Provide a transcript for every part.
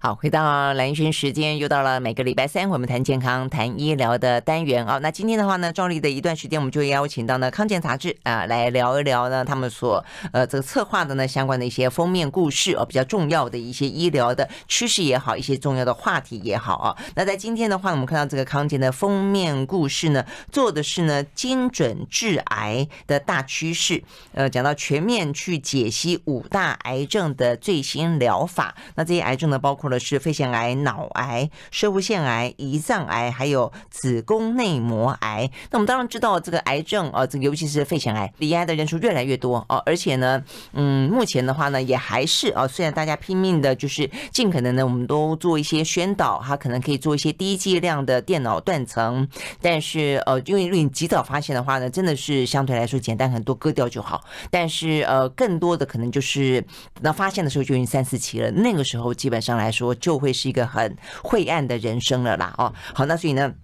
好，回到兰萱时间，又到了每个礼拜三我们谈健康、谈医疗的单元啊。那今天的话呢，照例的一段时间，我们就邀请到呢康健杂志啊来聊一聊呢他们所呃这个策划的呢相关的一些封面故事啊，比较重要的一些医疗的趋势也好，一些重要的话题也好啊。那在今天的话，我们看到这个康健的封面故事呢，做的是呢精准治癌的大趋势，呃，讲到全面去解析五大癌症的最新疗法。那这些癌症呢，包括的是肺腺癌、脑癌、摄护腺癌、胰脏癌，还有子宫内膜癌。那我们当然知道，这个癌症啊，这个尤其是肺腺癌，罹癌的人数越来越多哦。而且呢，嗯，目前的话呢，也还是啊，虽然大家拼命的，就是尽可能的，我们都做一些宣导，它可能可以做一些低剂量的电脑断层，但是呃，因为如果你及早发现的话呢，真的是相对来说简单很多，割掉就好。但是呃，更多的可能就是那发现的时候就已经三四期了，那个时候基本上来说。说就会是一个很晦暗的人生了啦，哦，好，那所以呢。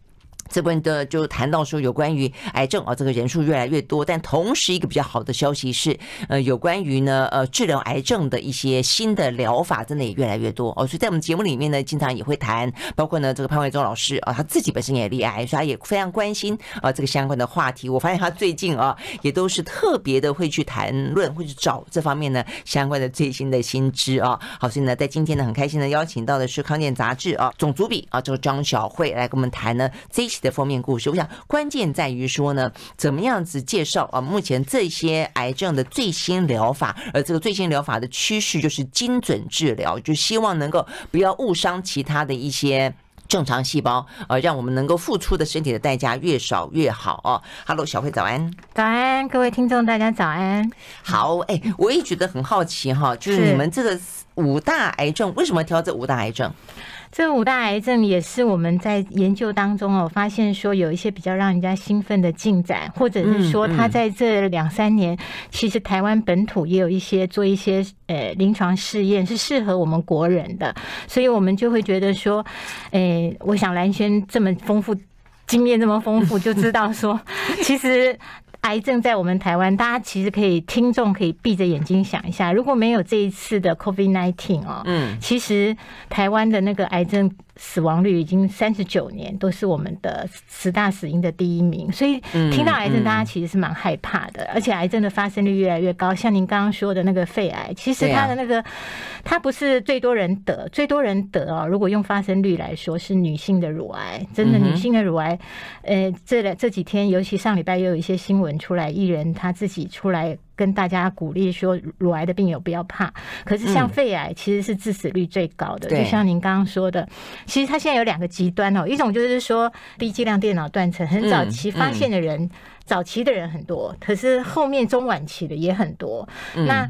这边的就谈到说有关于癌症啊，这个人数越来越多，但同时一个比较好的消息是，呃，有关于呢，呃，治疗癌症的一些新的疗法，真的也越来越多哦。所以在我们节目里面呢，经常也会谈，包括呢这个潘伟忠老师啊，他自己本身也罹癌，所以他也非常关心啊这个相关的话题。我发现他最近啊，也都是特别的会去谈论，会去找这方面呢相关的最新的新知啊。好，所以呢，在今天呢，很开心的邀请到的是康健杂志啊总主笔啊这个张晓慧来跟我们谈呢这。的封面故事，我想关键在于说呢，怎么样子介绍啊？目前这些癌症的最新疗法，而这个最新疗法的趋势就是精准治疗，就希望能够不要误伤其他的一些正常细胞，呃，让我们能够付出的身体的代价越少越好哦。Hello，小慧早安，早安，各位听众大家早安。好，哎，我也觉得很好奇哈，就是你们这个五大癌症，为什么挑这五大癌症？这五大癌症也是我们在研究当中哦，发现说有一些比较让人家兴奋的进展，或者是说他在这两三年，其实台湾本土也有一些做一些呃临床试验是适合我们国人的，所以我们就会觉得说，诶，我想蓝轩这么丰富经验这么丰富，就知道说 其实。癌症在我们台湾，大家其实可以听众可以闭着眼睛想一下，如果没有这一次的 COVID-19 哦，嗯，其实台湾的那个癌症。死亡率已经三十九年都是我们的十大死因的第一名，所以听到癌症，大家其实是蛮害怕的。而且癌症的发生率越来越高，像您刚刚说的那个肺癌，其实它的那个它不是最多人得，最多人得哦。如果用发生率来说，是女性的乳癌，真的女性的乳癌。呃，这这几天，尤其上礼拜又有一些新闻出来，艺人他自己出来。跟大家鼓励说，乳癌的病友不要怕。可是像肺癌，其实是致死率最高的。就像您刚刚说的，其实它现在有两个极端哦。一种就是说低剂量电脑断层，很早期发现的人，早期的人很多，可是后面中晚期的也很多。那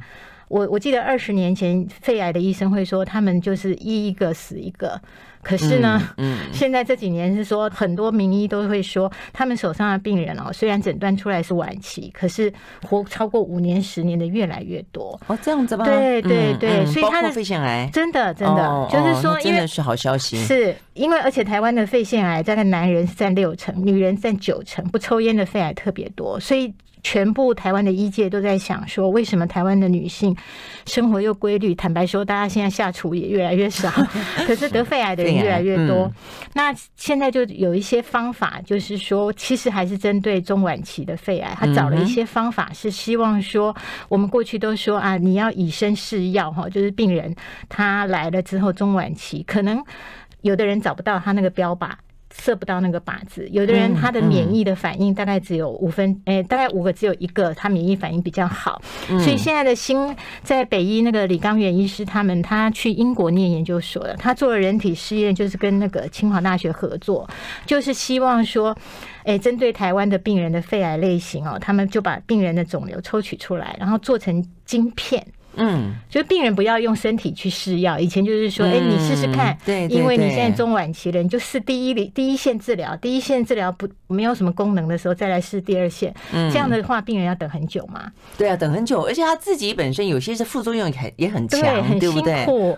我我记得二十年前肺癌的医生会说，他们就是一一个死一个。可是呢，嗯，现在这几年是说很多名医都会说，他们手上的病人哦，虽然诊断出来是晚期，可是活超过五年、十年的越来越多。哦，这样子吗？对对对，所以他的肺腺癌真的真的就是说，真的是好消息。是因为而且台湾的肺腺癌大概男人占六成，女人占九成，不抽烟的肺癌特别多，所以。全部台湾的医界都在想说，为什么台湾的女性生活又规律？坦白说，大家现在下厨也越来越少，可是得肺癌的人越来越多。那现在就有一些方法，就是说，其实还是针对中晚期的肺癌，他找了一些方法，是希望说，我们过去都说啊，你要以身试药哈，就是病人他来了之后中晚期，可能有的人找不到他那个标靶。射不到那个靶子，有的人他的免疫的反应大概只有五分，诶、欸，大概五个只有一个他免疫反应比较好，所以现在的新在北医那个李刚元医师他们，他去英国念研究所了，他做了人体试验，就是跟那个清华大学合作，就是希望说，诶，针对台湾的病人的肺癌类型哦，他们就把病人的肿瘤抽取出来，然后做成晶片。嗯，就是病人不要用身体去试药。以前就是说，哎，你试试看，对，因为你现在中晚期了，你就试第一第一线治疗，第一线治疗不没有什么功能的时候，再来试第二线。嗯，这样的话，病人要等很久嘛？对啊，等很久，而且他自己本身有些是副作用也很也很强，对不对？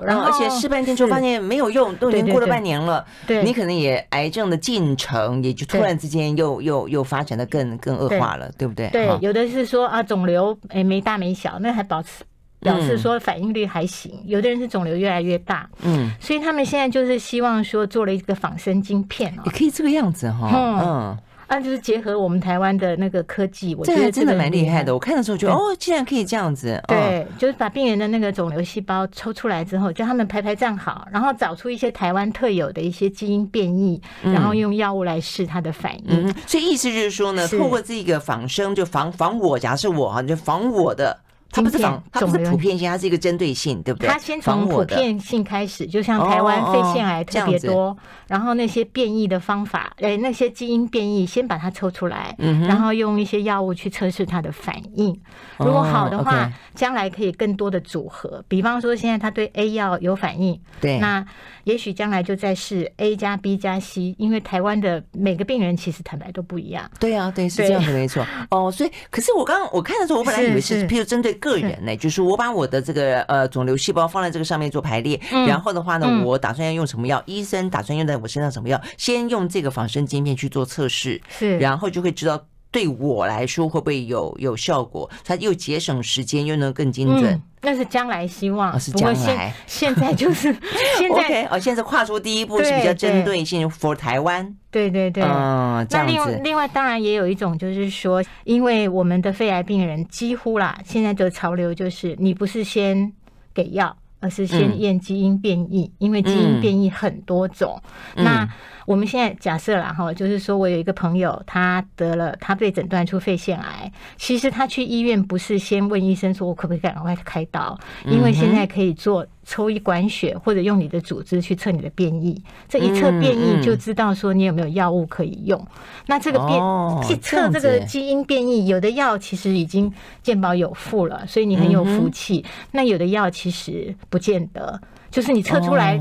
然后而且试半天就发现没有用，都已经过了半年了，对，你可能也癌症的进程也就突然之间又又又发展的更更恶化了，对不对？对，有的是说啊，肿瘤哎没大没小，那还保持。表示说反应率还行。有的人是肿瘤越来越大，嗯，所以他们现在就是希望说做了一个仿生晶片哦，也可以这个样子哈，嗯。啊，就是结合我们台湾的那个科技，我觉得这个真的蛮厉害的。我看的时候觉得，哦，竟然可以这样子。对，就是把病人的那个肿瘤细胞抽出来之后，叫他们排排站好，然后找出一些台湾特有的一些基因变异，然后用药物来试它的反应。所以意思就是说呢，透过这个仿生，就仿仿我，假设我哈，就仿我的。它不是仿，它不是普遍性，它是一个针对性，对不对？它先从普遍性开始，就像台湾肺腺癌特别多，然后那些变异的方法，哎，那些基因变异，先把它抽出来，然后用一些药物去测试它的反应。如果好的话，将来可以更多的组合。比方说，现在他对 A 药有反应，对，那也许将来就在试 A 加 B 加 C，因为台湾的每个病人其实坦白都不一样。对啊，对，是这样的，没错。哦，所以，可是我刚刚我看的时候，我本来以为是，譬如针对。个人呢，就是我把我的这个呃肿瘤细胞放在这个上面做排列，然后的话呢，我打算要用什么药？医生打算用在我身上什么药？先用这个仿生晶片去做测试，是，然后就会知道对我来说会不会有有效果，它又节省时间，又能更精准。那是将来希望，是将来。现在就是 现在 OK 哦，现在跨出第一步是比较针对性 for 台湾。对对对，嗯，那另外另外当然也有一种就是说，因为我们的肺癌病人几乎啦，现在的潮流就是你不是先给药，而是先验基因变异，因为基因变异很多种。那我们现在假设了哈，就是说我有一个朋友，他得了，他被诊断出肺腺癌。其实他去医院不是先问医生说，我可不可以赶快开刀？因为现在可以做抽一管血，或者用你的组织去测你的变异。这一测变异就知道说你有没有药物可以用。那这个变去测这个基因变异，有的药其实已经健保有付了，所以你很有福气。那有的药其实不见得，就是你测出来，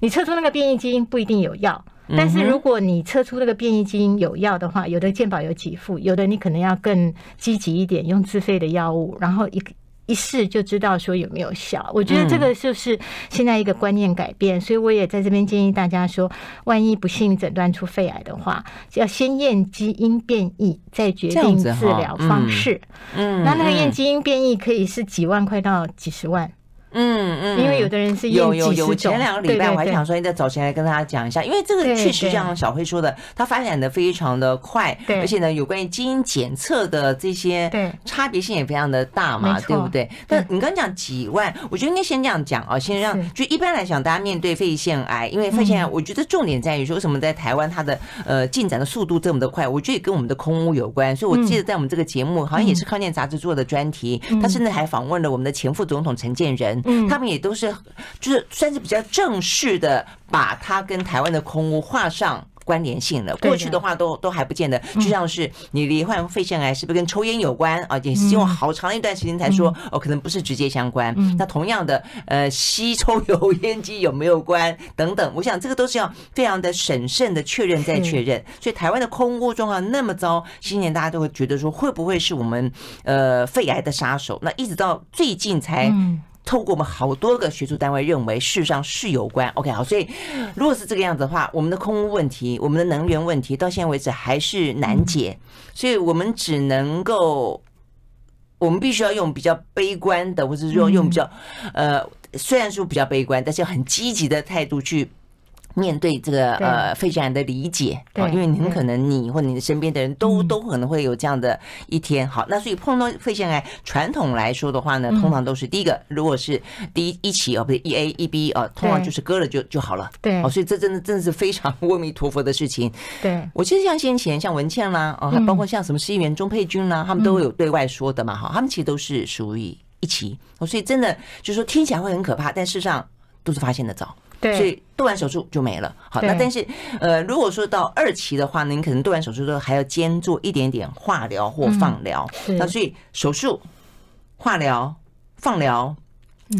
你测出那个变异基因不一定有药。但是如果你测出那个变异基因有药的话，有的健保有给付，有的你可能要更积极一点，用自费的药物，然后一一试就知道说有没有效。我觉得这个就是现在一个观念改变，所以我也在这边建议大家说，万一不幸诊断出肺癌的话，要先验基因变异，再决定治疗方式。嗯，那那个验基因变异可以是几万块到几十万。嗯嗯，因为有的人是有有有，前两个礼拜我还想说，应该早前来跟大家讲一下，因为这个确实像小辉说的，它发展的非常的快，而且呢，有关于基因检测的这些差别性也非常的大嘛，对不对？但你刚刚讲几万，我觉得应该先这样讲啊，先让就一般来讲，大家面对肺腺癌，因为肺腺癌，我觉得重点在于说，为什么在台湾它的呃进展的速度这么的快？我觉得也跟我们的空屋有关。所以我记得在我们这个节目，好像也是康健杂志做的专题，他甚至还访问了我们的前副总统陈建仁。嗯，他们也都是，就是算是比较正式的，把它跟台湾的空屋画上关联性了。过去的话都都还不见得，就像是你罹患肺腺癌是不是跟抽烟有关啊？也是经过好长一段时间才说哦，可能不是直接相关。那同样的，呃，吸抽油烟机有没有关等等，我想这个都是要非常的审慎的确认再确认。所以台湾的空污状况那么糟，今年大家都会觉得说会不会是我们呃肺癌的杀手？那一直到最近才。透过我们好多个学术单位认为，事实上是有关。OK，好，所以如果是这个样子的话，我们的空污问题、我们的能源问题，到现在为止还是难解，所以我们只能够，我们必须要用比较悲观的，或者是说用比较呃，虽然说比较悲观，但是很积极的态度去。面对这个呃肺腺癌的理解，对，因为很可能你或你的身边的人都都可能会有这样的一天。好，那所以碰到肺腺癌，传统来说的话呢，通常都是第一个，如果是第一一期哦，不是一 A 一 B 哦，通常就是割了就就好了。对，哦，所以这真的真的是非常阿弥陀佛的事情。对，我其实像先前像文倩啦，哦，还包括像什么市议员钟佩君啦，他们都有对外说的嘛，哈，他们其实都是属于一期，哦，所以真的就是说听起来会很可怕，但事实上都是发现的早。对，所以动完手术就没了。好，那但是呃，如果说到二期的话呢，你可能动完手术之后还要兼做一点点化疗或放疗。那所以手术、化疗、放疗，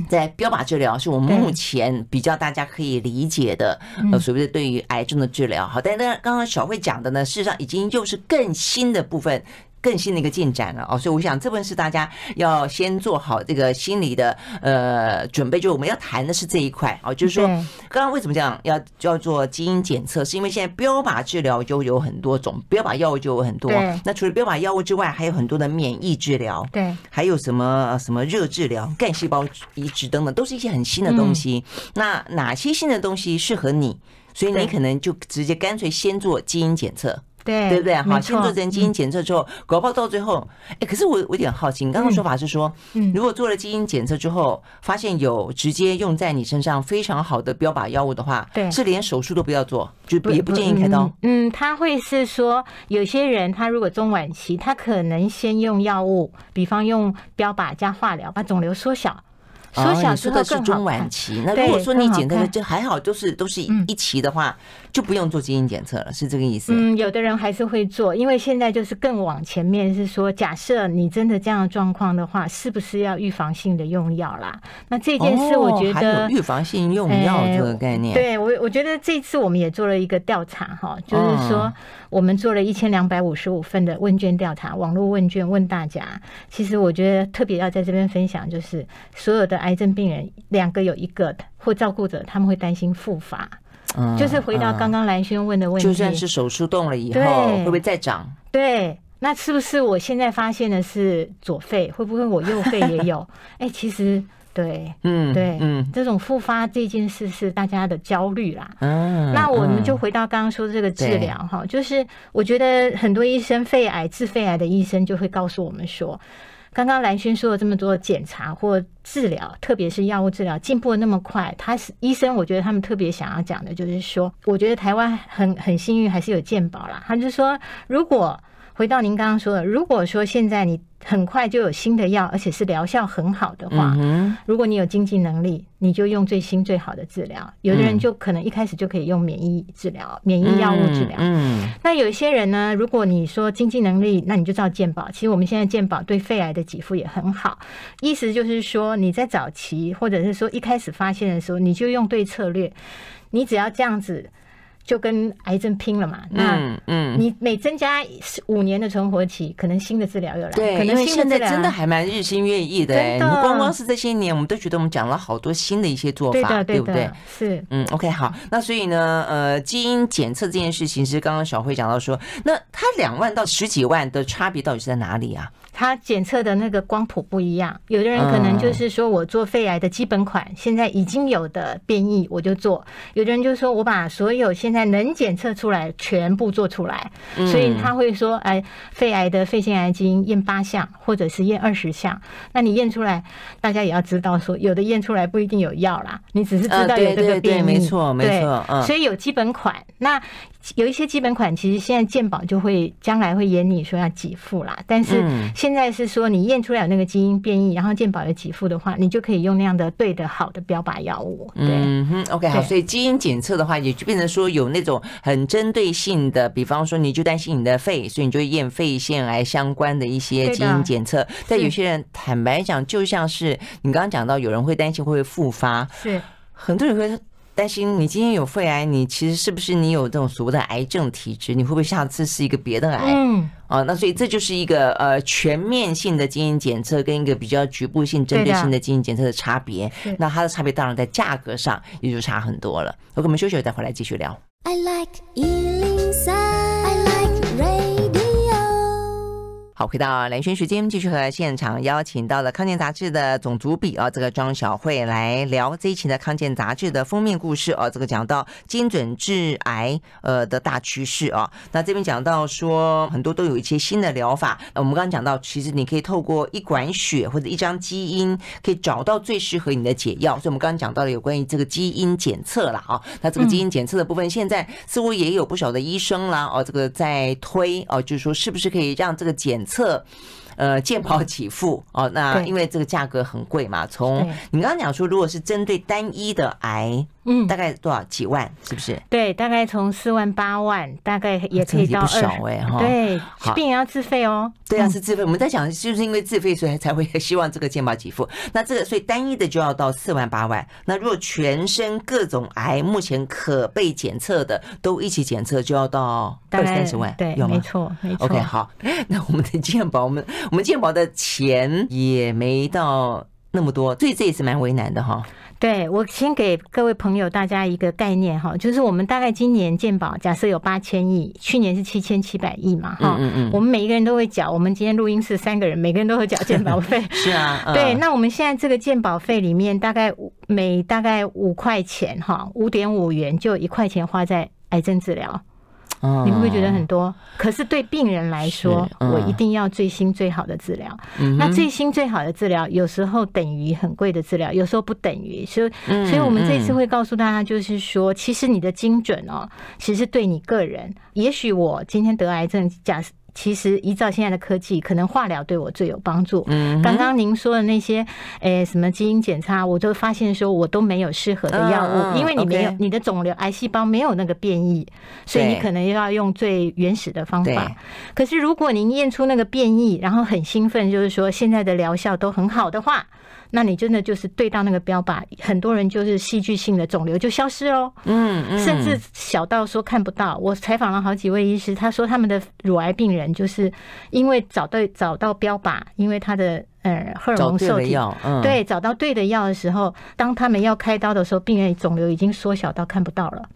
在标靶治疗是我们目前比较大家可以理解的呃所谓的对于癌症的治疗。好，但是刚刚小慧讲的呢，事实上已经又是更新的部分。更新的一个进展了哦。所以我想这部分是大家要先做好这个心理的呃准备，就我们要谈的是这一块哦，就是说刚刚为什么这样要叫做基因检测，是因为现在标靶治疗就有很多种，标靶药物就有很多。那除了标靶药物之外，还有很多的免疫治疗，对，还有什么什么热治疗、干细胞移植等等，都是一些很新的东西。那哪些新的东西适合你？所以你可能就直接干脆先做基因检测。对，对不对？好，先做成基因检测之后，搞不好到最后，哎，可是我我有点好奇，你刚刚说法是说，嗯，如果做了基因检测之后，发现有直接用在你身上非常好的标靶药物的话，对，是连手术都不要做，就也不建议开刀。嗯，他会是说，有些人他如果中晚期，他可能先用药物，比方用标靶加化疗，把肿瘤缩小。缩小之后更。哦，你说的是中晚期。那如果说你检测的就还好，都是都是一期的话，就不用做基因检测了，是这个意思？嗯，有的人还是会做，因为现在就是更往前面是说，假设你真的这样的状况的话，是不是要预防性的用药啦？那这件事我觉得还有预防性用药这个概念。对我，我觉得这次我们也做了一个调查哈，就是说我们做了一千两百五十五份的问卷调查，网络问卷问大家。其实我觉得特别要在这边分享，就是所有的。癌症病人两个有一个的或照顾者，他们会担心复发，嗯，就是回到刚刚蓝萱问的问题，就算是手术动了以后，会不会再长？对，那是不是我现在发现的是左肺，会不会我右肺也有？哎，其实对，嗯，对，嗯，这种复发这件事是大家的焦虑啦。嗯，那我们就回到刚刚说的这个治疗哈，就是我觉得很多医生肺癌治肺癌的医生就会告诉我们说。刚刚蓝轩说了这么多检查或治疗，特别是药物治疗进步的那么快，他是医生，我觉得他们特别想要讲的就是说，我觉得台湾很很幸运，还是有健保啦。他就说，如果回到您刚刚说的，如果说现在你。很快就有新的药，而且是疗效很好的话，嗯如果你有经济能力，你就用最新最好的治疗。有的人就可能一开始就可以用免疫治疗、免疫药物治疗。嗯，那有一些人呢，如果你说经济能力，那你就照健保。其实我们现在健保对肺癌的给付也很好，意思就是说你在早期或者是说一开始发现的时候，你就用对策略，你只要这样子。就跟癌症拼了嘛？那嗯，你每增加五年的存活期，可能新的治疗又来。对，可能现在真的还蛮日新月异的。真的，光光是这些年，我们都觉得我们讲了好多新的一些做法，对不对？是，嗯，OK，好。那所以呢，呃，基因检测这件事情，是刚刚小慧讲到说，那它两万到十几万的差别到底是在哪里啊？它检测的那个光谱不一样，有的人可能就是说我做肺癌的基本款，现在已经有的变异我就做；有的人就是说我把所有现在能检测出来全部做出来，所以他会说，哎，肺癌的肺腺癌基因验八项，或者是验二十项。那你验出来，大家也要知道说，有的验出来不一定有药啦，你只是知道有这个变异，没错，没错，所以有基本款那。有一些基本款，其实现在健保就会将来会严你说要给付啦。但是现在是说你验出来有那个基因变异，然后健保有给付的话，你就可以用那样的对的好的标靶药物。对，嗯哼，OK，好。所以基因检测的话，也就变成说有那种很针对性的，比方说你就担心你的肺，所以你就会验肺腺癌相关的一些基因检测。但有些人坦白讲，就像是你刚刚讲到，有人会担心会不会复发，是很多人会。担心你今天有肺癌，你其实是不是你有这种所谓的癌症体质？你会不会下次是一个别的癌？嗯，啊，那所以这就是一个呃全面性的基因检测跟一个比较局部性、针对性的基因检测的差别。那它的差别当然在价格上也就差很多了。OK，我们休息，再回来继续聊。I like 回到蓝轩时间，继续和现场邀请到了康健杂志的总主笔啊，这个庄小慧来聊这一期的康健杂志的封面故事啊，这个讲到精准治癌呃的大趋势啊。那这边讲到说很多都有一些新的疗法，我们刚刚讲到，其实你可以透过一管血或者一张基因，可以找到最适合你的解药。所以我们刚刚讲到了有关于这个基因检测了啊，那这个基因检测的部分，现在似乎也有不少的医生啦哦，这个在推哦，就是说是不是可以让这个检测，呃，健保给付哦，那因为这个价格很贵嘛。从你刚刚讲说，如果是针对单一的癌，嗯，大概多少几万？是不是？对，大概从四万八万，大概也可以到二。少哎哈。对，病人要自费哦。对啊，是自费。我们在讲，就是因为自费，所以才会希望这个健保给付。那这个，所以单一的就要到四万八万。那如果全身各种癌目前可被检测的都一起检测，就要到二三十万。对，没错，没错。OK，好。那我们的健保，我们我们健保的钱也没到那么多，所以这也是蛮为难的哈。对，我先给各位朋友大家一个概念哈，就是我们大概今年健保假设有八千亿，去年是七千七百亿嘛哈，嗯嗯，我们每一个人都会缴，我们今天录音室三个人，每个人都会缴健保费，是啊，对，那我们现在这个健保费里面，大概每大概五块钱哈，五点五元就一块钱花在癌症治疗。你会不会觉得很多？可是对病人来说，我一定要最新最好的治疗。那最新最好的治疗，有时候等于很贵的治疗，有时候不等于。所以，所以我们这次会告诉大家，就是说，其实你的精准哦，其实对你个人，也许我今天得癌症，假设。其实依照现在的科技，可能化疗对我最有帮助。嗯，刚刚您说的那些，诶，什么基因检查，我都发现说我都没有适合的药物，因为你没有你的肿瘤癌细胞没有那个变异，所以你可能要用最原始的方法。可是如果您验出那个变异，然后很兴奋，就是说现在的疗效都很好的话。那你真的就是对到那个标靶，很多人就是戏剧性的肿瘤就消失喽。嗯，甚至小到说看不到。我采访了好几位医师，他说他们的乳癌病人就是因为找到找到标靶，因为他的呃荷尔蒙受体，对，找到对的药的时候，当他们要开刀的时候，病人肿瘤已经缩小到看不到了。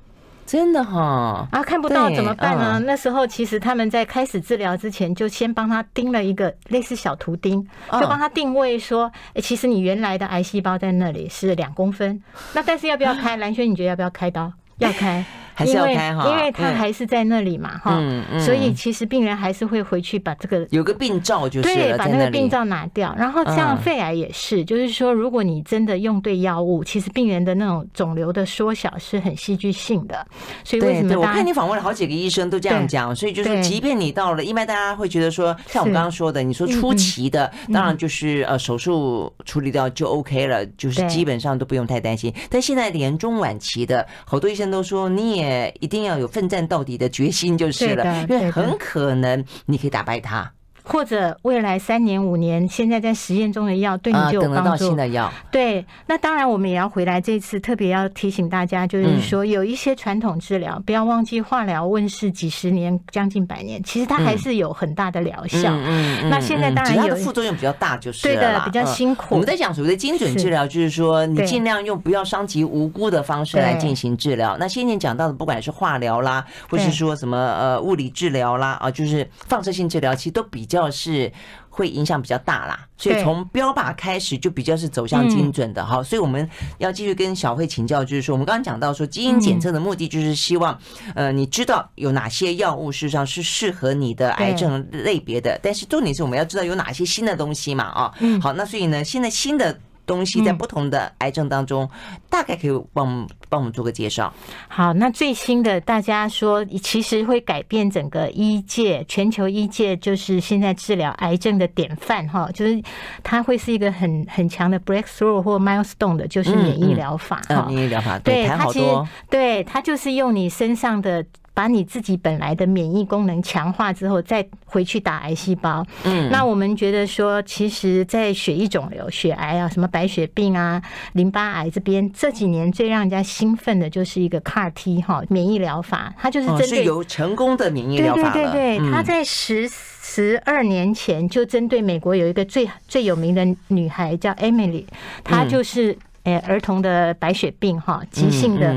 真的哈啊，看不到怎么办呢？那时候其实他们在开始治疗之前，就先帮他钉了一个类似小图钉，就帮他定位说，哎，其实你原来的癌细胞在那里是两公分，那但是要不要开？蓝轩，你觉得要不要开刀？要开。还是要开哈，因为他还是在那里嘛哈，所以其实病人还是会回去把这个有个病灶就是对，把那个病灶拿掉，然后像肺癌也是，就是说如果你真的用对药物，其实病人的那种肿瘤的缩小是很戏剧性的。所以为什么？我看你访问了好几个医生都这样讲，所以就是即便你到了，一般大家会觉得说，像我们刚刚说的，你说初期的，当然就是呃手术处理掉就 OK 了，就是基本上都不用太担心。但现在连中晚期的，好多医生都说你也。一定要有奋战到底的决心就是了，因为很可能你可以打败他。或者未来三年五年，现在在实验中的药对你就有帮助。的药。对，那当然我们也要回来。这次特别要提醒大家，就是说有一些传统治疗，不要忘记化疗问世几十年，将近百年，其实它还是有很大的疗效。嗯嗯。那现在当然有副作用比较大，就是对的，比较辛苦。我们在讲所谓的精准治疗，就是说你尽量用不要伤及无辜的方式来进行治疗。那先前讲到的，不管是化疗啦，或是说什么呃物理治疗啦，啊，就是放射性治疗，其实都比较。是会影响比较大啦，所以从标靶开始就比较是走向精准的哈，所以我们要继续跟小慧请教，就是说我们刚刚讲到说基因检测的目的就是希望，呃，你知道有哪些药物事实上是适合你的癌症类别的，但是重点是我们要知道有哪些新的东西嘛啊，好，那所以呢，现在新的。东西在不同的癌症当中，大概可以帮我们帮我们做个介绍。好，那最新的大家说，其实会改变整个医界，全球医界就是现在治疗癌症的典范哈，就是它会是一个很很强的 breakthrough 或 milestone 的，就是免疫疗法哈。免疫疗法，对，它其实对它就是用你身上的。把你自己本来的免疫功能强化之后，再回去打癌细胞。嗯，那我们觉得说，其实，在血液肿瘤、血癌啊，什么白血病啊、淋巴癌这边，这几年最让人家兴奋的就是一个 CAR T 哈免疫疗法，它就是针对有成功的免疫疗法。对对对对，它在十十二年前就针对美国有一个最最有名的女孩叫 Emily，她就是。诶，儿童的白血病哈，急性的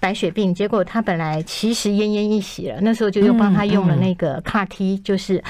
白血病，结果他本来其实奄奄一息了，那时候就又帮他用了那个 CAR T，就是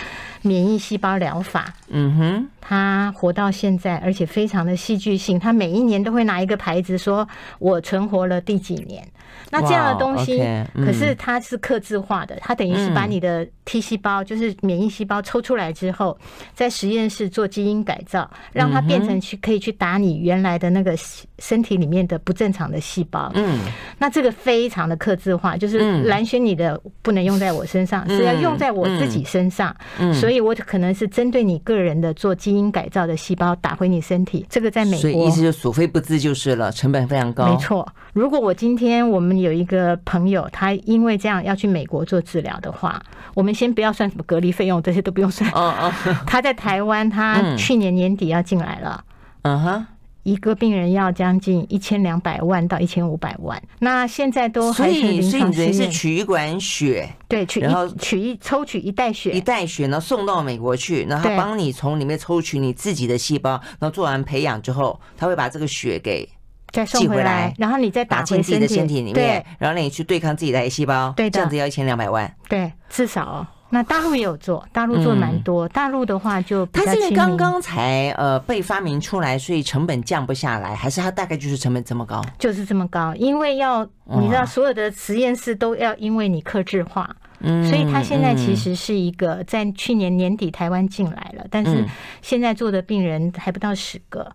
免疫细胞疗法。嗯哼，他活到现在，而且非常的戏剧性，他每一年都会拿一个牌子说：“我存活了第几年。”那这样的东西可是它是克制化的，它等于是把你的 T 细胞，就是免疫细胞抽出来之后，在实验室做基因改造，让它变成去可以去打你原来的那个身体里面的不正常的细胞。嗯，那这个非常的克制化，就是蓝轩你的不能用在我身上，是要用在我自己身上。嗯，所以我可能是针对你个人的做基因改造的细胞打回你身体。这个在美国，所以意思就所费不貲就是了，成本非常高。没错，如果我今天我们。有一个朋友，他因为这样要去美国做治疗的话，我们先不要算什么隔离费用，这些都不用算。哦哦 他在台湾，他去年年底要进来了。嗯哼，一个病人要将近一千两百万到一千五百万。那现在都还是临床试验。所以是取一管血，对，取然后取一抽取一袋血，一袋血呢送到美国去，然后帮你从里面抽取你自己的细胞，然后做完培养之后，他会把这个血给。再送回来，然后你再打进自己的身体里面，然后你去对抗自己的癌细胞，对，这样子要一千两百万，对，至少。那大陆也有做，大陆做蛮多。大陆的话就它是刚刚才呃被发明出来，所以成本降不下来，还是它大概就是成本这么高？就是这么高，因为要你知道，所有的实验室都要因为你克制化，嗯，所以它现在其实是一个在去年年底台湾进来了，但是现在做的病人还不到十个。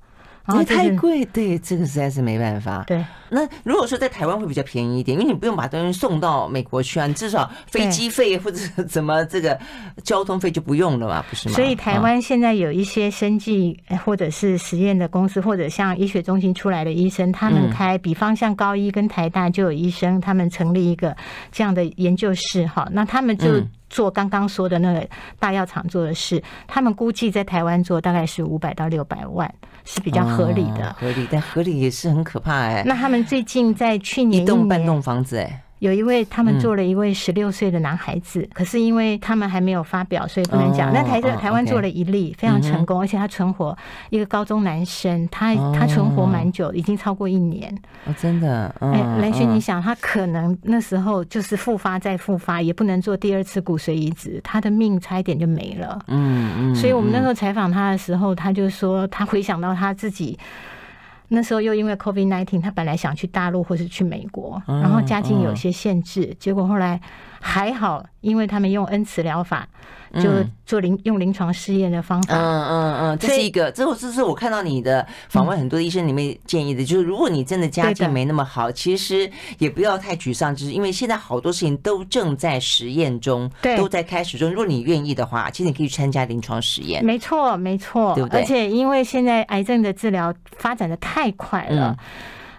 也太贵，对，这个实在是没办法。对，那如果说在台湾会比较便宜一点，因为你不用把东西送到美国去啊，你至少飞机费或者怎么这个交通费就不用了嘛，不是吗？所以台湾现在有一些生计或者是实验的公司，或者像医学中心出来的医生，他们开，比方像高医跟台大就有医生，他们成立一个这样的研究室，哈，那他们就。做刚刚说的那个大药厂做的事，他们估计在台湾做大概是五百到六百万，是比较合理的。合理，但合理也是很可怕哎。那他们最近在去年一栋半栋房子哎。有一位，他们做了一位十六岁的男孩子，可是因为他们还没有发表，所以不能讲。那台台湾做了一例，非常成功，而且他存活一个高中男生，他他存活蛮久，已经超过一年。哦，真的。哎，蓝轩，你想，他可能那时候就是复发再复发，也不能做第二次骨髓移植，他的命差一点就没了。嗯嗯。所以我们那时候采访他的时候，他就说他回想到他自己。那时候又因为 COVID-19，他本来想去大陆或是去美国，然后家境有些限制，结果后来还好，因为他们用恩慈疗法。就做临用临床试验的方法，嗯嗯嗯，这是一个，这这是我看到你的访问很多医生里面建议的，就是如果你真的家境没那么好，其实也不要太沮丧，就是因为现在好多事情都正在实验中，对，都在开始中。如果你愿意的话，其实你可以去参加临床实验。没错，没错，对不对？而且因为现在癌症的治疗发展的太快了。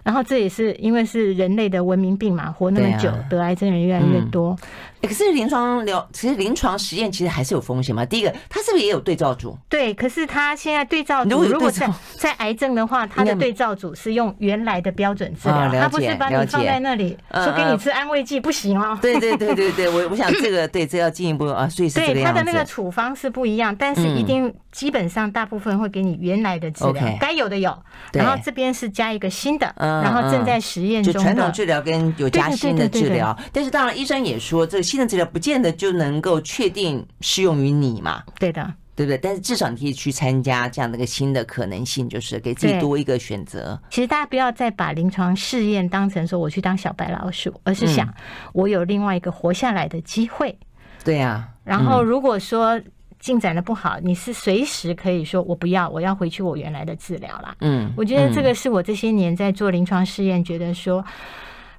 然后这也是因为是人类的文明病嘛，活那么久，得癌症人越来越多。可是临床疗，其实临床实验其实还是有风险嘛。第一个，它是不是也有对照组？对，可是它现在对照组，如果在在癌症的话，它的对照组是用原来的标准治疗，它不是把你放在那里说给你吃安慰剂，不行哦。对对对对对，我我想这个对，这要进一步啊，所以是。对，它的那个处方是不一样，但是一定基本上大部分会给你原来的治疗，该有的有，然后这边是加一个新的。然后正在实验中，就传统治疗跟有加新的治疗，但是当然医生也说，这个新的治疗不见得就能够确定适用于你嘛。对的，对不对？但是至少你可以去参加这样的一个新的可能性，就是给自己多一个选择。其实大家不要再把临床试验当成说我去当小白老鼠，而是想我有另外一个活下来的机会。对呀。然后如果说。进展的不好，你是随时可以说我不要，我要回去我原来的治疗啦。嗯，我觉得这个是我这些年在做临床试验，觉得说，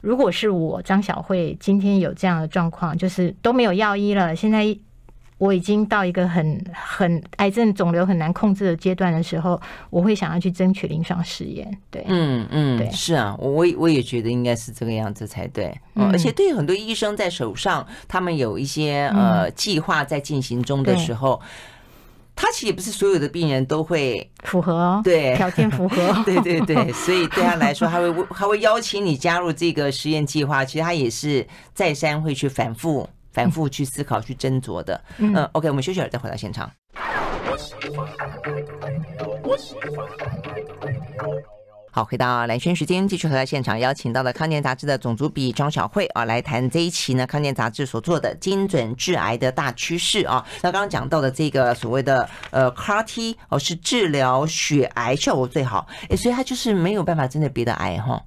如果是我张小慧今天有这样的状况，就是都没有药医了，现在。我已经到一个很很癌症肿瘤很难控制的阶段的时候，我会想要去争取临床试验。对，嗯嗯，对，是啊，我我也觉得应该是这个样子才对。嗯，而且对于很多医生在手上，他们有一些呃计划在进行中的时候，他其实也不是所有的病人都会符合哦，对，条件符合，对对对，所以对他来说，他会他会邀请你加入这个实验计划，其实他也是再三会去反复。反复去思考、去斟酌的。嗯，OK，我们休息了，再回到现场。好，回到蓝轩时间，继续回到现场，邀请到了康健杂志的总主笔张晓慧啊，来谈这一期呢，康健杂志所做的精准致癌的大趋势啊。那刚刚讲到的这个所谓的呃 CAR-T 哦，是治疗血癌效果最好，哎，所以它就是没有办法针对别的癌哈。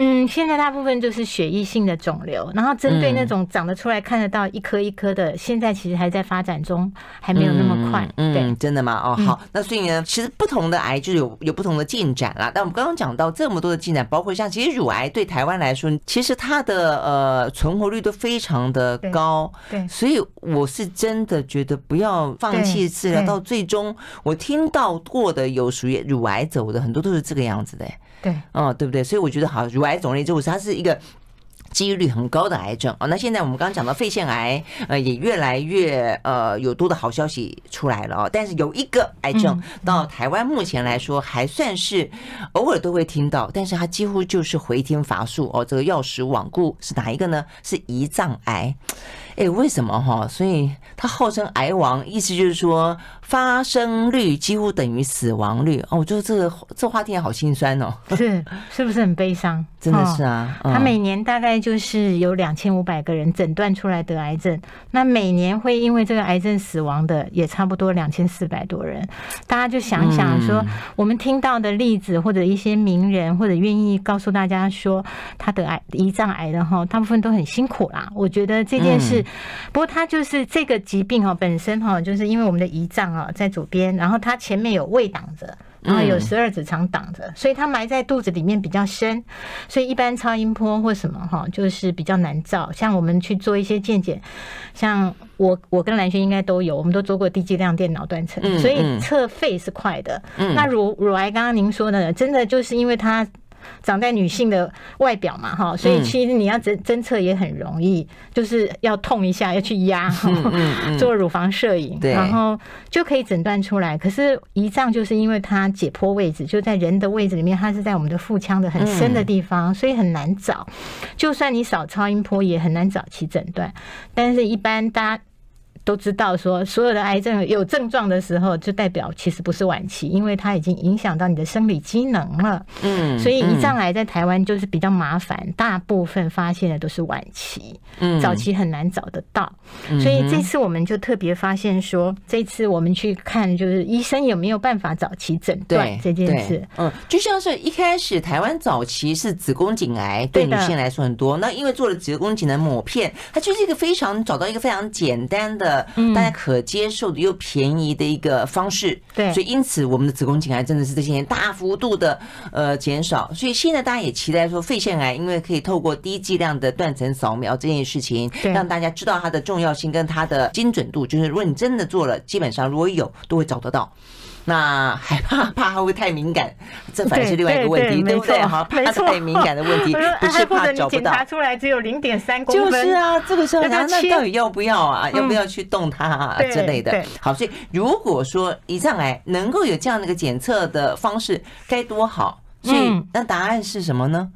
嗯，现在大部分就是血液性的肿瘤，然后针对那种长得出来看得到一颗一颗的，现在其实还在发展中，还没有那么快。嗯，对，真的吗？哦，好，那所以呢，其实不同的癌就有有不同的进展啦。但我们刚刚讲到这么多的进展，包括像其实乳癌对台湾来说，其实它的呃存活率都非常的高。对，所以我是真的觉得不要放弃治疗，到最终我听到过的有属于乳癌走的很多都是这个样子的。对，嗯，对不对？所以我觉得好，乳癌种类就是它是一个几率很高的癌症哦。那现在我们刚刚讲到肺腺癌，呃，也越来越呃有多的好消息出来了哦。但是有一个癌症到台湾目前来说还算是偶尔都会听到，但是它几乎就是回天乏术哦。这个药石罔顾是哪一个呢？是胰脏癌。哎，为什么哈？所以它号称癌王，意思就是说发生率几乎等于死亡率哦。我觉得这个这话听起来好心酸哦，是是不是很悲伤？真的是啊。他每年大概就是有两千五百个人诊断出来得癌症，那每年会因为这个癌症死亡的也差不多两千四百多人。大家就想想说，我们听到的例子或者一些名人或者愿意告诉大家说他得癌胰脏癌的哈，大部分都很辛苦啦。我觉得这件事。不过他就是这个疾病哈，本身哈，就是因为我们的胰脏啊在左边，然后它前面有胃挡着，然后有十二指肠挡着，所以它埋在肚子里面比较深，所以一般超音波或什么哈，就是比较难照。像我们去做一些健检，像我我跟蓝萱应该都有，我们都做过低剂量电脑断层，所以测肺是快的。那乳乳癌刚刚您说的，真的就是因为它。长在女性的外表嘛，哈，所以其实你要侦侦测也很容易，就是要痛一下，要去压，做乳房摄影，然后就可以诊断出来。可是胰脏就是因为它解剖位置就在人的位置里面，它是在我们的腹腔的很深的地方，所以很难找。就算你扫超音波也很难早期诊断。但是一般大家。都知道说，所有的癌症有症状的时候，就代表其实不是晚期，因为它已经影响到你的生理机能了。嗯，所以胰脏癌在台湾就是比较麻烦，大部分发现的都是晚期，嗯，早期很难找得到。所以这次我们就特别发现说，这次我们去看，就是医生有没有办法早期诊断这件事。嗯，就像是一开始台湾早期是子宫颈癌，对女性来说很多，那因为做了子宫颈的抹片，它就是一个非常找到一个非常简单的。大家可接受的又便宜的一个方式，对，所以因此我们的子宫颈癌真的是这些年大幅度的呃减少，所以现在大家也期待说肺腺癌，因为可以透过低剂量的断层扫描这件事情，让大家知道它的重要性跟它的精准度，就是如果你真的做了，基本上如果有都会找得到。那害怕 怕它会太敏感，这反而是另外一个问题，对，不对？哈，怕太敏感的问题，不是怕找不到。检查出来只有零点三公分，就是啊，这个时候那那到底要不要啊？要不要去动它啊之类的？好，所以如果说胰脏癌能够有这样的一个检测的方式，该多好。所以，那答案是什么呢？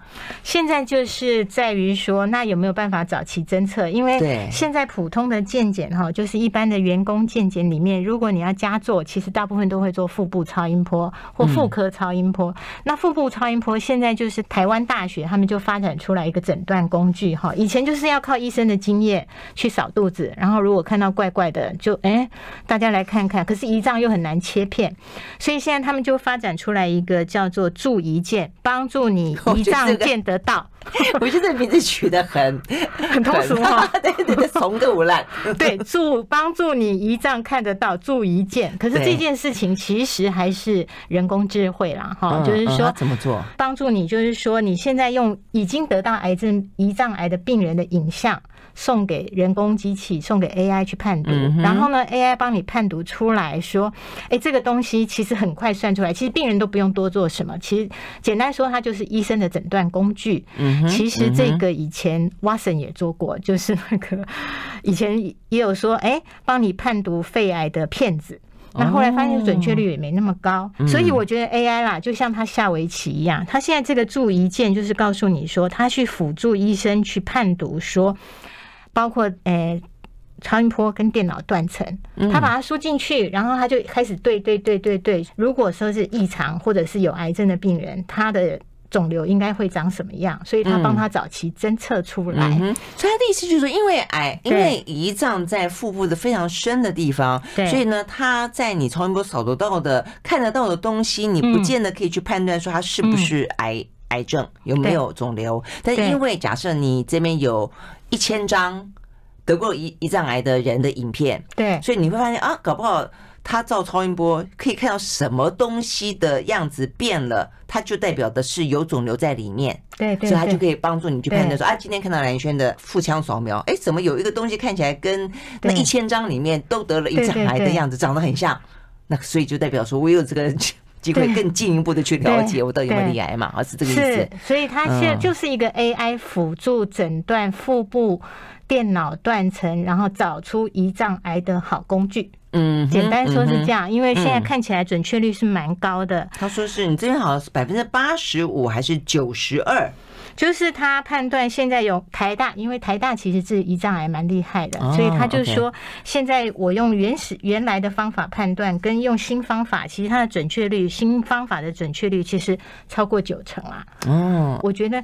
现在就是在于说，那有没有办法早期侦测？因为现在普通的健检哈，就是一般的员工健检里面，如果你要加做，其实大部分都会做腹部超音波或妇科超音波。那腹部超音波现在就是台湾大学他们就发展出来一个诊断工具哈。以前就是要靠医生的经验去扫肚子，然后如果看到怪怪的，就哎，大家来看看。可是胰脏又很难切片，所以现在他们就发展出来一个叫做注胰。胰鉴帮助你一仗见得到，我觉得这个名字取得很很通俗哈，对对对，怂个无赖。对，助帮助你胰脏看得到，助一件。可是这件事情其实还是人工智慧啦，哈，就是说怎么做帮助你，就是说你现在用已经得到癌症胰脏癌的病人的影像。送给人工机器，送给 AI 去判读，然后呢，AI 帮你判读出来说，哎，这个东西其实很快算出来，其实病人都不用多做什么，其实简单说，它就是医生的诊断工具。其实这个以前 Watson 也做过，就是那个以前也有说，哎，帮你判读肺癌的片子，那后来发现准确率也没那么高，所以我觉得 AI 啦，就像他下围棋一样，他现在这个助胰鉴就是告诉你说，他去辅助医生去判读说。包括诶、欸，超音波跟电脑断层，他把它输进去，然后他就开始对对对对对。如果说是异常或者是有癌症的病人，他的肿瘤应该会长什么样？所以他帮他早期侦测出来。所以他的意思就是说，因为癌，因为胰脏在腹部的非常深的地方，所以呢，它在你超音波扫得到的、看得到的东西，你不见得可以去判断说它是不是癌。癌症，有没有肿瘤。但是因为假设你这边有一千张得过胰胰脏癌的人的影片，对，所以你会发现啊，搞不好。他照超音波可以看到什么东西的样子变了，它就代表的是有肿瘤在里面。对，对，所以它就可以帮助你去判断说啊，今天看到蓝轩的腹腔扫描，哎，怎么有一个东西看起来跟那一千张里面都得了胰脏癌的样子长得很像？那所以就代表说我有这个机会 更进一步的去了解我到底有没有罹癌嘛？啊，是这个意思。所以它现在就是一个 AI 辅助诊断腹部电脑断层，然后找出胰脏癌的好工具。嗯，简单说是这样，因为现在看起来准确率是蛮高的。他说是你这边好像是百分之八十五还是九十二？就是他判断现在有台大，因为台大其实治胰脏癌蛮厉害的，所以他就说现在我用原始原来的方法判断，跟用新方法，其实它的准确率，新方法的准确率其实超过九成啊。哦，我觉得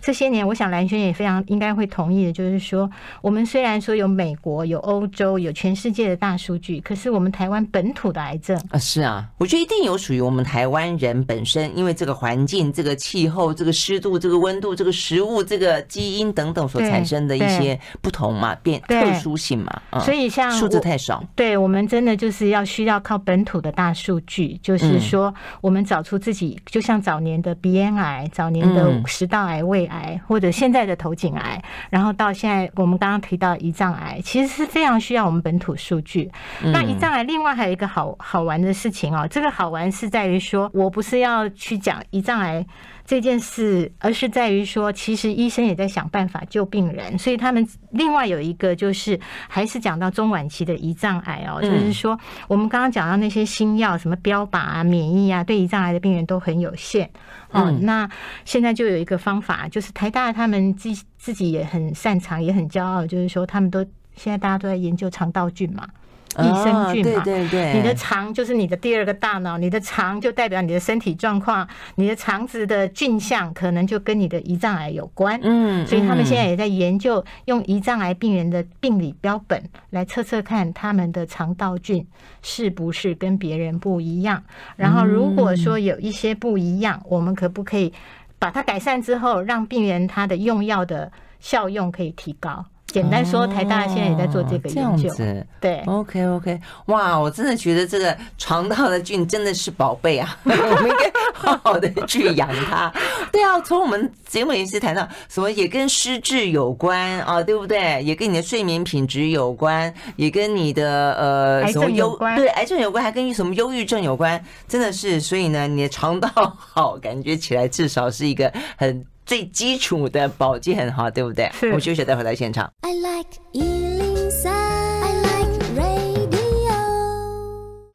这些年，我想蓝轩也非常应该会同意的，就是说，我们虽然说有美国、有欧洲、有全世界的大数据，可是我们台湾本土的癌症啊，是啊，我觉得一定有属于我们台湾人本身，因为这个环境、这个气候、这个湿度、这个温度。这个食物、这个基因等等所产生的一些不同嘛，变特殊性嘛，所以像数字太少，对我们真的就是要需要靠本土的大数据，就是说我们找出自己，就像早年的鼻咽癌、早年的食道癌、胃癌，或者现在的头颈癌，然后到现在我们刚刚提到胰脏癌，其实是非常需要我们本土数据。那胰脏癌另外还有一个好好玩的事情哦，这个好玩是在于说我不是要去讲胰脏癌。这件事，而是在于说，其实医生也在想办法救病人，所以他们另外有一个就是，还是讲到中晚期的胰脏癌哦，就是说，我们刚刚讲到那些新药，什么标靶啊、免疫啊，对胰脏癌的病人都很有限哦。那现在就有一个方法，就是台大他们自自己也很擅长，也很骄傲，就是说他们都现在大家都在研究肠道菌嘛。益生菌嘛，对对对，你的肠就是你的第二个大脑，你的肠就代表你的身体状况，你的肠子的菌相可能就跟你的胰脏癌有关。嗯，所以他们现在也在研究用胰脏癌病人的病理标本来测测看他们的肠道菌是不是跟别人不一样。然后如果说有一些不一样，我们可不可以把它改善之后，让病人他的用药的效用可以提高？简单说，台大现在也在做这个研究。对，OK OK，哇，我真的觉得这个肠道的菌真的是宝贝啊，我们应该好好的去养它。对啊，从我们节目也是谈到什么，也跟失智有关啊，对不对？也跟你的睡眠品质有关，也跟你的呃什么忧对癌症有关，还跟什么忧郁症有关。真的是，所以呢，你的肠道好，感觉起来至少是一个很。最基础的保健哈，对不对？我们休息，待会儿来现场。I like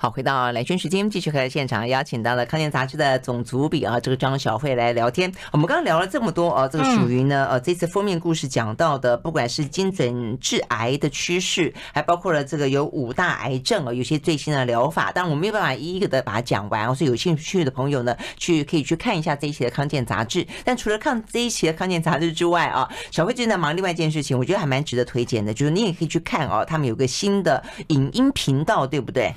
好，回到兰萱时间，继续和现场邀请到了康健杂志的总主笔啊，这个张小慧来聊天。我们刚刚聊了这么多啊，这个属于呢呃这次封面故事讲到的，不管是精准治癌的趋势，还包括了这个有五大癌症啊，有些最新的疗法。当然我没有办法一一个的把它讲完，所以有兴趣的朋友呢，去可以去看一下这一期的康健杂志。但除了看这一期的康健杂志之外啊，小慧正在忙另外一件事情，我觉得还蛮值得推荐的，就是你也可以去看哦，他们有个新的影音频道，对不对？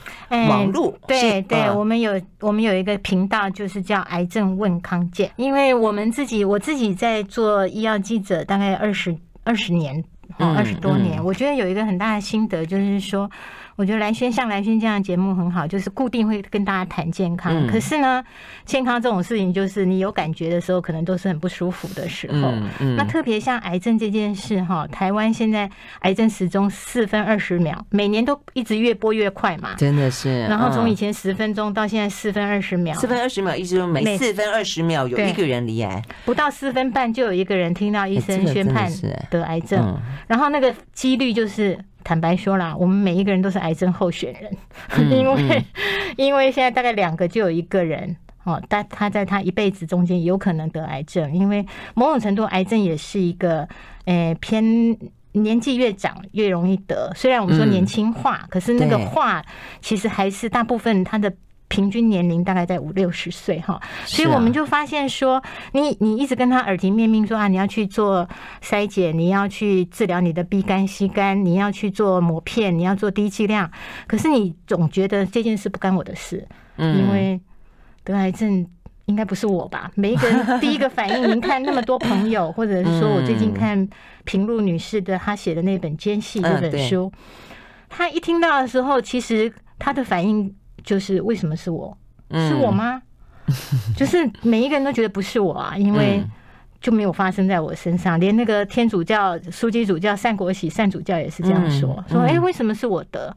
网络对对，我们有我们有一个频道，就是叫“癌症问康健”，因为我们自己我自己在做医药记者，大概二十二十年，二十多年，我觉得有一个很大的心得，就是说。我觉得蓝轩像蓝轩这样的节目很好，就是固定会跟大家谈健康。可是呢，健康这种事情，就是你有感觉的时候，可能都是很不舒服的时候。那特别像癌症这件事哈，台湾现在癌症时钟四分二十秒，每年都一直越播越快嘛。真的是。然后从以前十分钟到现在四分二十秒，四分二十秒，意思说每四分二十秒有一个人离癌，不到四分半就有一个人听到医生宣判得癌症，然后那个几率就是。坦白说啦，我们每一个人都是癌症候选人，因为 因为现在大概两个就有一个人哦，但他在他一辈子中间有可能得癌症，因为某种程度癌症也是一个诶偏年纪越长越容易得，虽然我们说年轻化，可是那个化其实还是大部分他的。平均年龄大概在五六十岁哈，所以我们就发现说，你你一直跟他耳提面命说啊，你要去做筛检，你要去治疗你的 B 肝、C 肝，你要去做抹片，你要做低剂量，可是你总觉得这件事不干我的事，因为得癌症应该不是我吧？每一个人第一个反应，您看那么多朋友，或者是说我最近看平路女士的她写的那本《奸细》这本书，她一听到的时候，其实她的反应就是为什么是我？是我吗？就是每一个人都觉得不是我啊，因为就没有发生在我身上。连那个天主教枢机主教善国喜、善主教也是这样说，说哎，为什么是我得？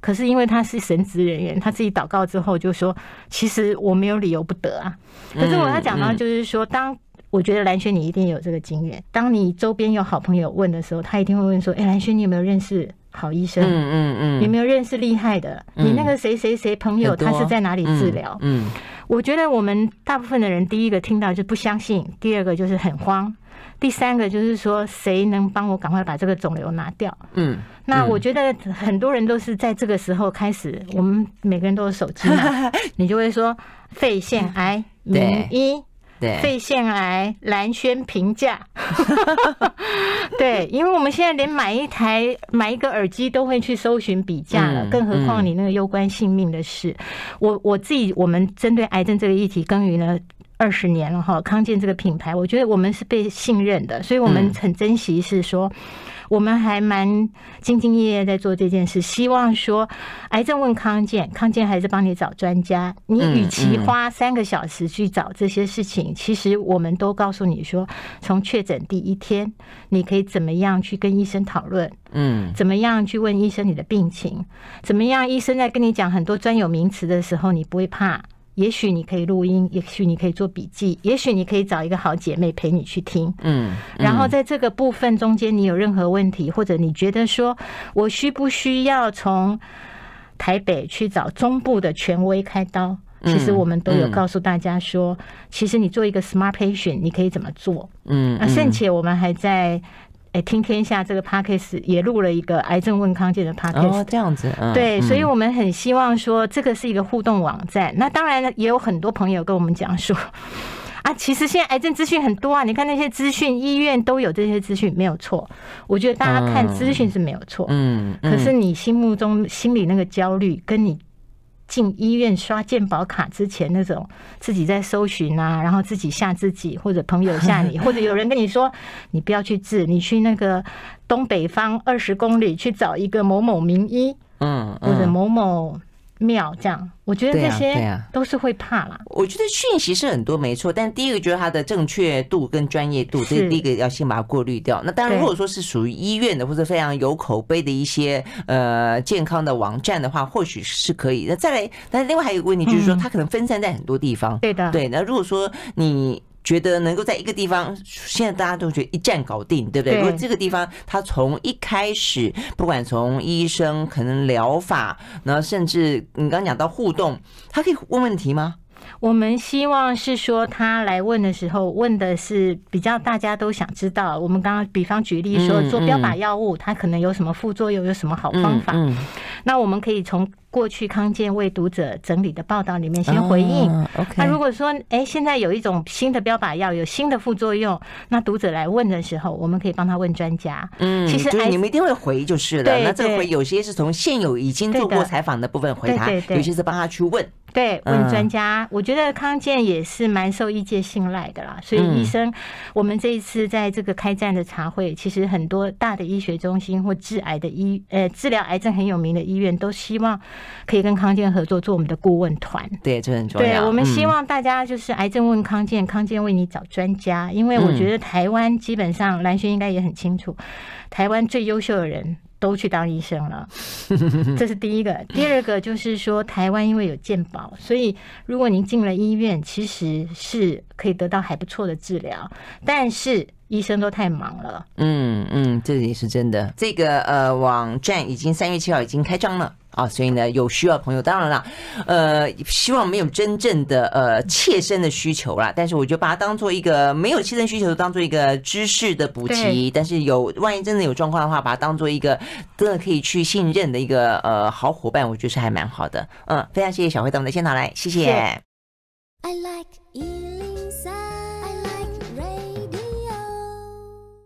可是因为他是神职人员，他自己祷告之后就说：“其实我没有理由不得啊。”可是我要讲到就是说，当我觉得蓝轩你一定有这个经验，当你周边有好朋友问的时候，他一定会问说：“哎，蓝轩，你有没有认识好医生？嗯嗯嗯，有没有认识厉害的？你那个谁谁谁朋友他是在哪里治疗？”嗯，我觉得我们大部分的人第一个听到就不相信，第二个就是很慌。第三个就是说，谁能帮我赶快把这个肿瘤拿掉？嗯，那我觉得很多人都是在这个时候开始，我们每个人都有手机嘛，你就会说肺腺癌名医，对，肺腺癌蓝轩评价，对，因为我们现在连买一台买一个耳机都会去搜寻比价了，更何况你那个攸关性命的事。我我自己，我们针对癌症这个议题耕耘了。二十年了哈，康健这个品牌，我觉得我们是被信任的，所以我们很珍惜，是说我们还蛮兢兢业业在做这件事。希望说，癌症问康健，康健还是帮你找专家。你与其花三个小时去找这些事情，其实我们都告诉你说，从确诊第一天，你可以怎么样去跟医生讨论，嗯，怎么样去问医生你的病情，怎么样医生在跟你讲很多专有名词的时候，你不会怕。也许你可以录音，也许你可以做笔记，也许你可以找一个好姐妹陪你去听。嗯，然后在这个部分中间，你有任何问题，或者你觉得说我需不需要从台北去找中部的权威开刀？其实我们都有告诉大家说，其实你做一个 smart patient，你可以怎么做？嗯，啊，甚且我们还在。哎，听天下这个 podcast 也录了一个癌症问康健的 podcast 哦，这样子，嗯、对，所以我们很希望说这个是一个互动网站。嗯、那当然也有很多朋友跟我们讲说，啊，其实现在癌症资讯很多啊，你看那些资讯，医院都有这些资讯，没有错。我觉得大家看资讯是没有错，嗯，可是你心目中心里那个焦虑，跟你。进医院刷健保卡之前那种自己在搜寻啊，然后自己吓自己，或者朋友吓你，或者有人跟你说你不要去治，你去那个东北方二十公里去找一个某某名医，嗯，或者某某。妙，这样，我觉得这些都是会怕啦。我觉得讯息是很多没错，但第一个就是它的正确度跟专业度，这是第一个要先把它过滤掉。那当然，如果说是属于医院的或者非常有口碑的一些呃健康的网站的话，或许是可以。那再来，但是另外还有一个问题就是说，它可能分散在很多地方。对的，对。那如果说你。觉得能够在一个地方，现在大家都觉得一站搞定，对不对？如果这个地方，他从一开始，不管从医生可能疗法，然后甚至你刚刚讲到互动，他可以问问题吗？我们希望是说，他来问的时候，问的是比较大家都想知道。我们刚刚比方举例说，做标靶药物，它可能有什么副作用，有什么好方法？那我们可以从。过去康健为读者整理的报道里面先回应。那如果说，哎，现在有一种新的标靶药有新的副作用，那读者来问的时候，我们可以帮他问专家。嗯，其实你们一定会回就是了。那这个回有些是从现有已经做过采访的部分回答，有些是帮他去问。对，问专家。我觉得康健也是蛮受医界信赖的啦。所以医生，我们这一次在这个开战的茶会，其实很多大的医学中心或治癌的医呃治疗癌症很有名的医院都希望。可以跟康健合作做我们的顾问团，对，这很重要。对，我们希望大家就是癌症问康健，康健为你找专家。因为我觉得台湾基本上兰轩应该也很清楚，台湾最优秀的人都去当医生了，这是第一个。第二个就是说，台湾因为有健保，所以如果您进了医院，其实是可以得到还不错的治疗，但是医生都太忙了。嗯嗯，这也是真的。这个呃网站已经三月七号已经开张了。啊，所以呢，有需要的朋友，当然了，呃，希望没有真正的呃切身的需求啦，但是我就把它当做一个没有切身需求，当做一个知识的补齐。但是有万一真的有状况的话，把它当做一个真的可以去信任的一个呃好伙伴，我觉得是还蛮好的。嗯，非常谢谢小慧到我们的现场来，谢谢。I like